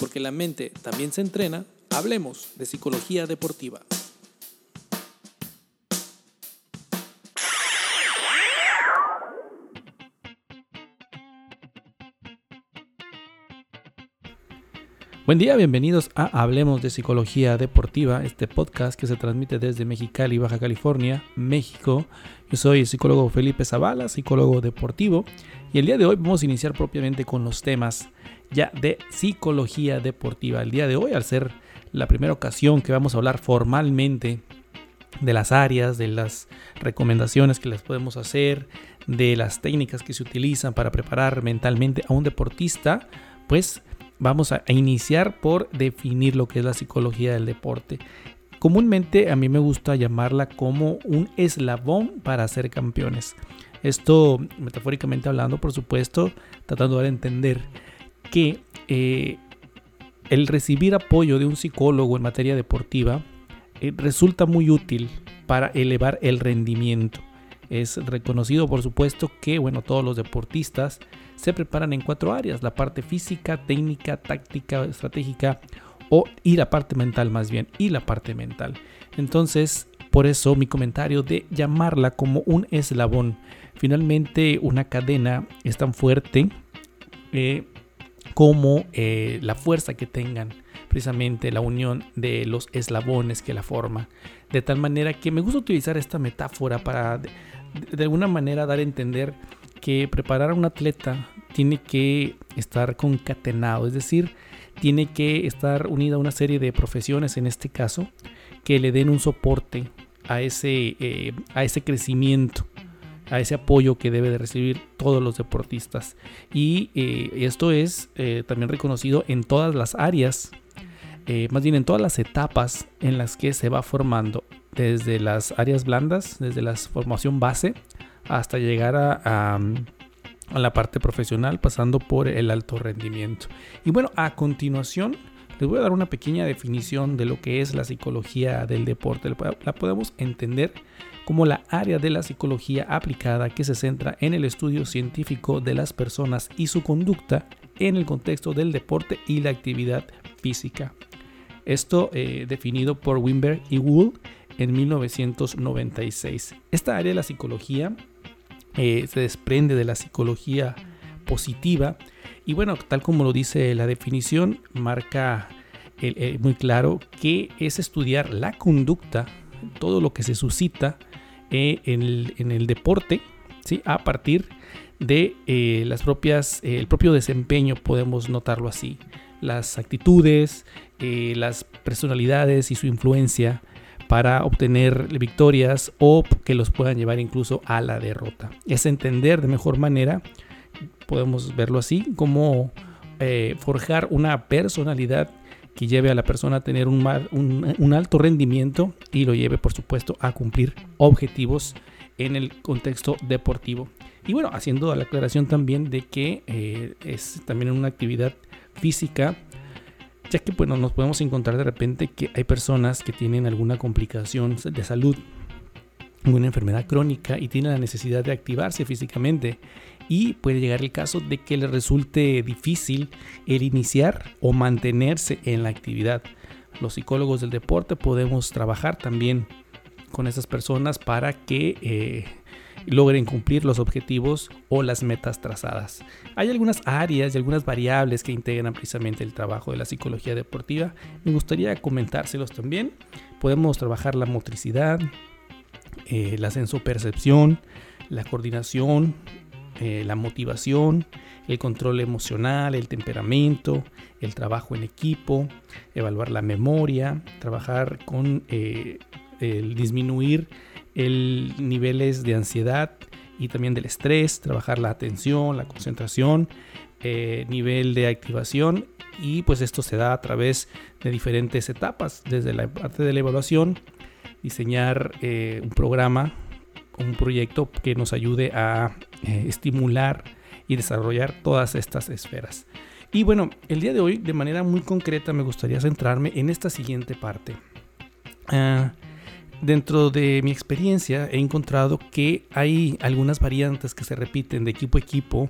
porque la mente también se entrena, hablemos de psicología deportiva. Buen día, bienvenidos a Hablemos de Psicología Deportiva, este podcast que se transmite desde Mexicali, Baja California, México. Yo soy el psicólogo Felipe Zavala, psicólogo deportivo, y el día de hoy vamos a iniciar propiamente con los temas ya de psicología deportiva. El día de hoy, al ser la primera ocasión que vamos a hablar formalmente de las áreas, de las recomendaciones que les podemos hacer, de las técnicas que se utilizan para preparar mentalmente a un deportista, pues vamos a iniciar por definir lo que es la psicología del deporte. Comúnmente a mí me gusta llamarla como un eslabón para ser campeones. Esto metafóricamente hablando, por supuesto, tratando de entender que eh, el recibir apoyo de un psicólogo en materia deportiva eh, resulta muy útil para elevar el rendimiento. Es reconocido, por supuesto, que bueno, todos los deportistas se preparan en cuatro áreas, la parte física, técnica, táctica, estratégica o, y la parte mental más bien, y la parte mental. Entonces, por eso mi comentario de llamarla como un eslabón. Finalmente, una cadena es tan fuerte eh, como eh, la fuerza que tengan precisamente la unión de los eslabones que la forman. De tal manera que me gusta utilizar esta metáfora para de, alguna manera dar a entender que preparar a un atleta tiene que estar concatenado, es decir, tiene que estar unida a una serie de profesiones en este caso que le den un soporte a ese, eh, a ese crecimiento, a ese apoyo que debe de recibir todos los deportistas. Y eh, esto es eh, también reconocido en todas las áreas, más bien en todas las etapas en las que se va formando, desde las áreas blandas, desde la formación base, hasta llegar a, la parte profesional, pasando por el alto rendimiento. Y bueno, a continuación les voy a dar una pequeña definición de lo que es la psicología del deporte. La podemos entender como la área de la psicología aplicada que se centra en el estudio científico de las personas y su conducta en el contexto del deporte y la actividad física. Esto eh, definido por Wimberg y Wool en 1996. Esta área de la psicología eh, se desprende de la psicología positiva y bueno, tal como lo dice la definición, marca eh, muy claro que es estudiar la conducta, todo lo que se suscita eh, en, el, deporte, ¿sí? a partir de las propias, el propio desempeño, podemos notarlo así, las actitudes, las personalidades y su influencia para obtener victorias o que los puedan llevar incluso a la derrota. Es entender de mejor manera, podemos verlo así, como eh, forjar una personalidad que lleve a la persona a tener un, un, alto rendimiento y lo lleve, por supuesto, a cumplir objetivos en el contexto deportivo. Y bueno, haciendo la aclaración también de que eh, es también una actividad física ya que bueno, nos podemos encontrar de repente que hay personas que tienen alguna complicación de salud, una enfermedad crónica y tienen la necesidad de activarse físicamente y puede llegar el caso de que les resulte difícil el iniciar o mantenerse en la actividad. Los psicólogos del deporte podemos trabajar también con esas personas para que eh, logren cumplir los objetivos o las metas trazadas. Hay algunas áreas y algunas variables que integran precisamente el trabajo de la psicología deportiva. Me gustaría comentárselos también. Podemos trabajar la motricidad, eh, la sensopercepción, la coordinación, eh, la motivación, el control emocional, el temperamento, el trabajo en equipo, evaluar la memoria, trabajar con eh, el disminuir el niveles de ansiedad y también del estrés, trabajar la atención, la concentración, eh, nivel de activación y pues esto se da a través de diferentes etapas, desde la parte de la evaluación, diseñar eh, un programa, un proyecto que nos ayude a eh, estimular y desarrollar todas estas esferas. Y bueno, el día de hoy de manera muy concreta me gustaría centrarme en esta siguiente parte. Ah, Dentro de mi experiencia he encontrado que hay algunas variantes que se repiten de equipo a equipo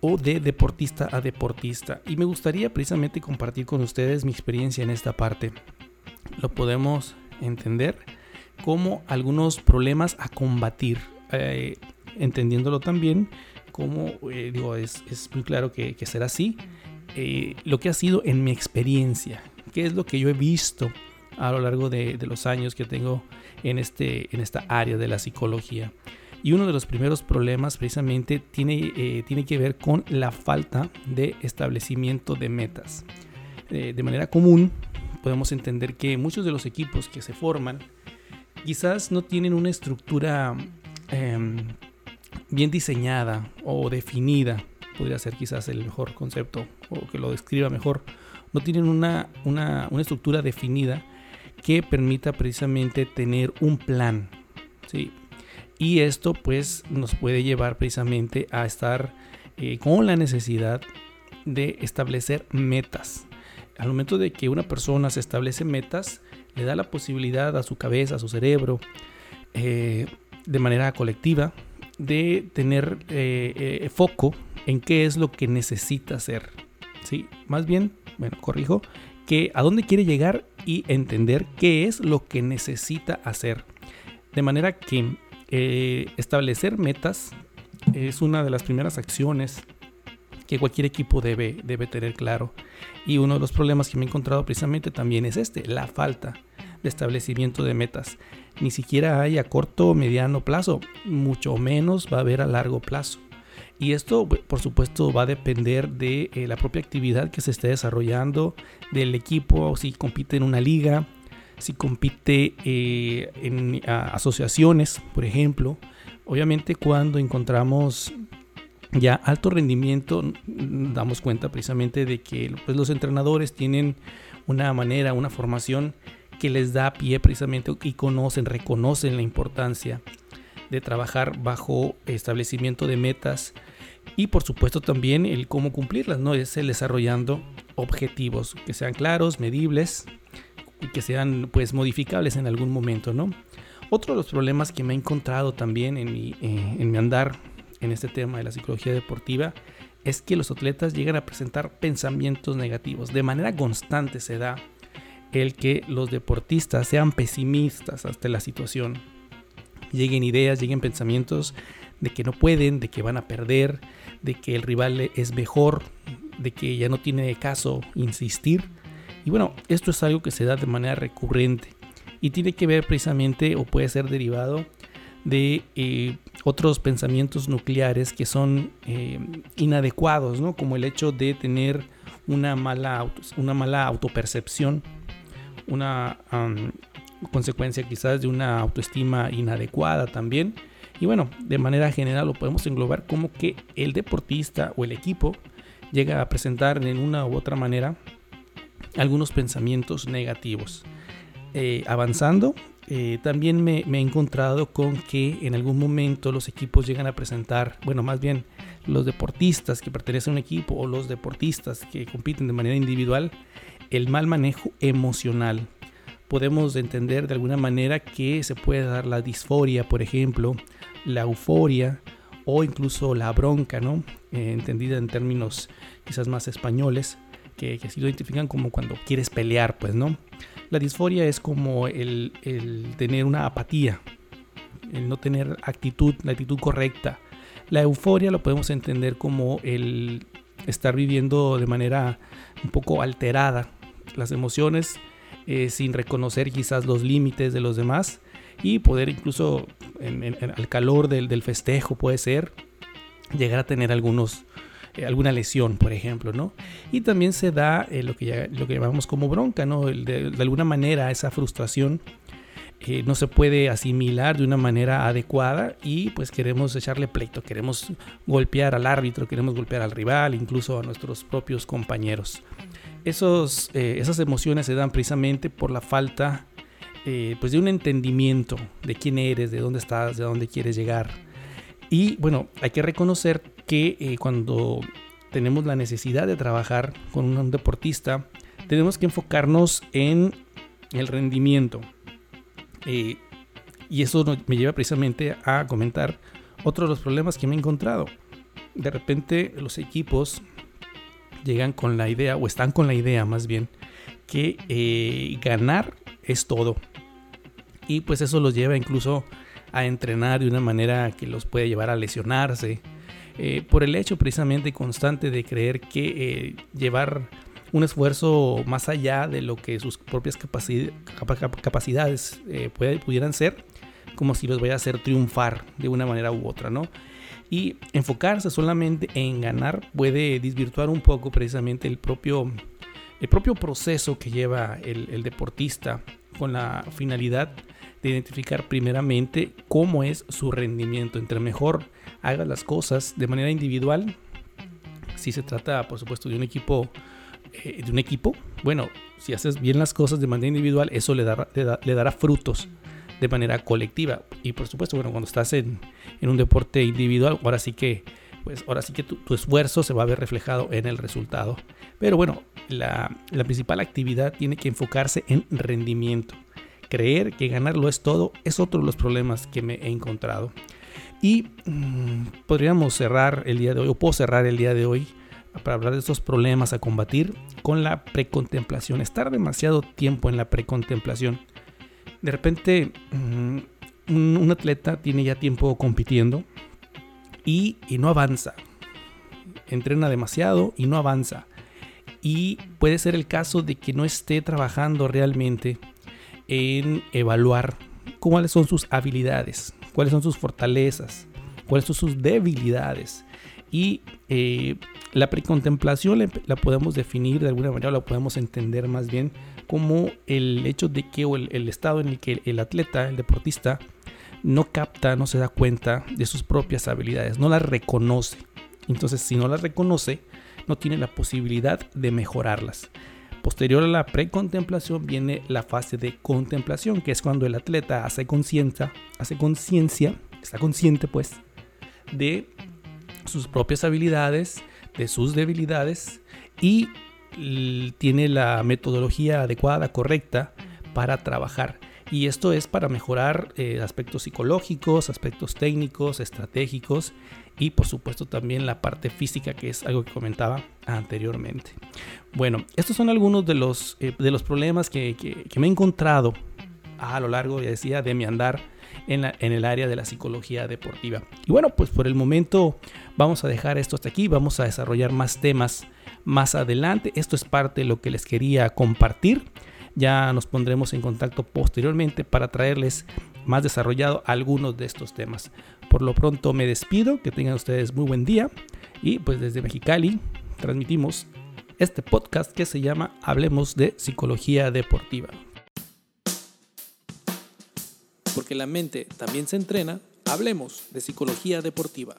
o de deportista a deportista. Y me gustaría precisamente compartir con ustedes mi experiencia en esta parte. Lo podemos entender como algunos problemas a combatir, eh, entendiéndolo también como, eh, digo, es, muy claro que, será así, eh, lo que ha sido en mi experiencia, qué es lo que yo he visto a lo largo de, los años que tengo en, este, en esta área de la psicología. Y uno de los primeros problemas precisamente tiene, tiene que ver con la falta de establecimiento de metas. de manera común, podemos entender que muchos de los equipos que se forman quizás no tienen una estructura em, bien diseñada o definida, podría ser quizás el mejor concepto o que lo describa mejor, no tienen una, una, estructura definida que permita precisamente tener un plan. ¿sí? Y esto pues nos puede llevar precisamente a estar eh, con la necesidad de establecer metas. Al momento de que una persona se establece metas, le da la posibilidad a su cabeza, a su cerebro, eh, de manera colectiva, de tener eh, foco en qué es lo que necesita hacer. ¿sí? Más bien, bueno, corrijo, que a dónde quiere llegar y entender qué es lo que necesita hacer. De manera que establecer metas es una de las primeras acciones que cualquier equipo debe, debe tener claro. Y uno de los problemas que me he encontrado precisamente también es este, la falta de establecimiento de metas. Ni siquiera hay a corto o mediano plazo, mucho menos va a haber a largo plazo. Y esto, por supuesto, va a depender de eh, la propia actividad que se esté desarrollando, del equipo, si compite en una liga, si compite eh, en asociaciones, por ejemplo. Obviamente cuando encontramos ya alto rendimiento, damos cuenta precisamente de que pues, los entrenadores tienen una manera, una formación que les da pie precisamente y conocen, reconocen la importancia de trabajar bajo establecimiento de metas y por supuesto también el cómo cumplirlas, ¿no? Es el desarrollando objetivos que sean claros, medibles y que sean pues modificables en algún momento, ¿no? Otro de los problemas que me he encontrado también en mi, eh, en mi andar en este tema de la psicología deportiva es que los atletas llegan a presentar pensamientos negativos. De manera constante se da el que los deportistas sean pesimistas hasta la situación. Lleguen ideas, lleguen pensamientos de que no pueden, de que van a perder, de que el rival es mejor, de que ya no tiene caso insistir. Y bueno, esto es algo que se da de manera recurrente y tiene que ver precisamente o puede ser derivado de eh, otros pensamientos nucleares que son eh, inadecuados, ¿no? como el hecho de tener una mala, una mala autopercepción, una consecuencia quizás de una autoestima inadecuada también. Y bueno, de manera general lo podemos englobar como que el deportista o el equipo llega a presentar en una u otra manera algunos pensamientos negativos. Eh, avanzando, eh, también me, he encontrado con que en algún momento los equipos llegan a presentar, bueno, más bien los deportistas que pertenecen a un equipo o los deportistas que compiten de manera individual, el mal manejo emocional. Podemos entender de alguna manera que se puede dar la disforia, por ejemplo, la euforia o incluso la bronca, ¿no? Eh, entendida en términos quizás más españoles, que, que se identifican como cuando quieres pelear, pues, ¿no? La disforia es como el, tener una apatía, el no tener actitud, la actitud correcta. La euforia lo podemos entender como el estar viviendo de manera un poco alterada las emociones eh, sin reconocer quizás los límites de los demás y poder incluso al calor del, festejo puede ser llegar a tener algunos eh, alguna lesión, por ejemplo, ¿no? Y también se da eh, lo, que ya, llamamos como bronca, ¿no? De, alguna manera esa frustración eh, no se puede asimilar de una manera adecuada y pues queremos echarle pleito, queremos golpear al árbitro, queremos golpear al rival, incluso a nuestros propios compañeros. Esos, esas emociones se dan precisamente por la falta pues de un entendimiento de quién eres, de dónde estás, de dónde quieres llegar. Y bueno, hay que reconocer que eh, cuando tenemos la necesidad de trabajar con un deportista, tenemos que enfocarnos en el rendimiento. Eh, y eso me lleva precisamente a comentar otro de los problemas que me he encontrado. de repente los equipos llegan con la idea, o están con la idea más bien, que eh, ganar es todo. Y pues eso los lleva incluso a entrenar de una manera que los puede llevar a lesionarse. Eh, por el hecho precisamente constante de creer que eh, llevar un esfuerzo más allá de lo que sus propias capacidades pudieran ser, como si los vaya a hacer triunfar de una manera u otra, ¿no? Y enfocarse solamente en ganar puede desvirtuar un poco precisamente el propio, el propio proceso que lleva el, deportista con la finalidad de identificar primeramente cómo es su rendimiento. Entre mejor haga las cosas de manera individual, si se trata, por supuesto, de un equipo, eh, de un equipo, bueno, si haces bien las cosas de manera individual, eso le dará, le dará frutos de manera colectiva. Y por supuesto, bueno, cuando estás en, un deporte individual, ahora sí que, pues ahora sí que tu, esfuerzo se va a ver reflejado en el resultado. Pero bueno, la, principal actividad tiene que enfocarse en rendimiento. Creer que ganarlo es todo es otro de los problemas que me he encontrado. Y mm, podríamos cerrar el día de hoy, o puedo cerrar el día de hoy, para hablar de estos problemas a combatir con la precontemplación. Estar demasiado tiempo en la precontemplación de repente mm, un, atleta tiene ya tiempo compitiendo y, no avanza. Entrena demasiado y no avanza. Y puede ser el caso de que no esté trabajando realmente en evaluar cuáles son sus habilidades, cuáles son sus fortalezas, cuáles son sus debilidades. Y eh, la precontemplación la podemos definir de alguna manera, la podemos entender más bien como el hecho de que o el, estado en el que el atleta, el deportista, no capta, no se da cuenta de sus propias habilidades, no las reconoce. Entonces, si no las reconoce, no tiene la posibilidad de mejorarlas. Posterior a la precontemplación viene la fase de contemplación, que es cuando el atleta hace conciencia, hace conciencia, está consciente pues de sus propias habilidades, de sus debilidades y tiene la metodología adecuada, correcta para trabajar. Y esto es para mejorar eh, aspectos psicológicos, aspectos técnicos, estratégicos y por supuesto también la parte física, que es algo que comentaba anteriormente. Bueno, estos son algunos de los, eh, de los problemas que, que, me he encontrado a lo largo, ya decía, de mi andar en, la, en, el área de la psicología deportiva. Y bueno, pues por el momento vamos a dejar esto hasta aquí, vamos a desarrollar más temas más adelante. Esto es parte de lo que les quería compartir. Ya nos pondremos en contacto posteriormente para traerles más desarrollado algunos de estos temas. Por lo pronto me despido, que tengan ustedes muy buen día y pues desde Mexicali transmitimos este podcast que se llama Hablemos de Psicología Deportiva. Porque la mente también se entrena, hablemos de psicología deportiva.